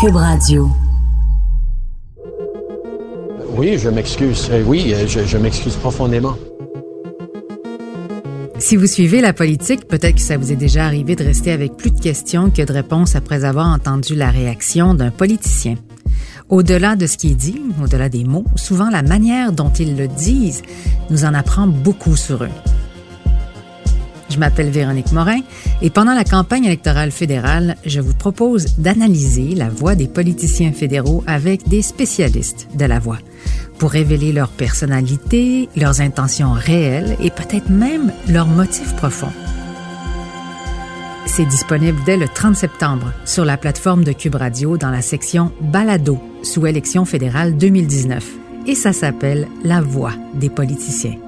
Cube Radio. Oui, je m'excuse. Euh, oui, euh, je, je m'excuse profondément. Si vous suivez la politique, peut-être que ça vous est déjà arrivé de rester avec plus de questions que de réponses après avoir entendu la réaction d'un politicien. Au-delà de ce qui est dit, au-delà des mots, souvent la manière dont ils le disent nous en apprend beaucoup sur eux. Je m'appelle Véronique Morin et pendant la campagne électorale fédérale, je vous propose d'analyser la voix des politiciens fédéraux avec des spécialistes de la voix pour révéler leur personnalité, leurs intentions réelles et peut-être même leurs motifs profonds. C'est disponible dès le 30 septembre sur la plateforme de Cube Radio dans la section Balado sous élection fédérale 2019 et ça s'appelle La voix des politiciens.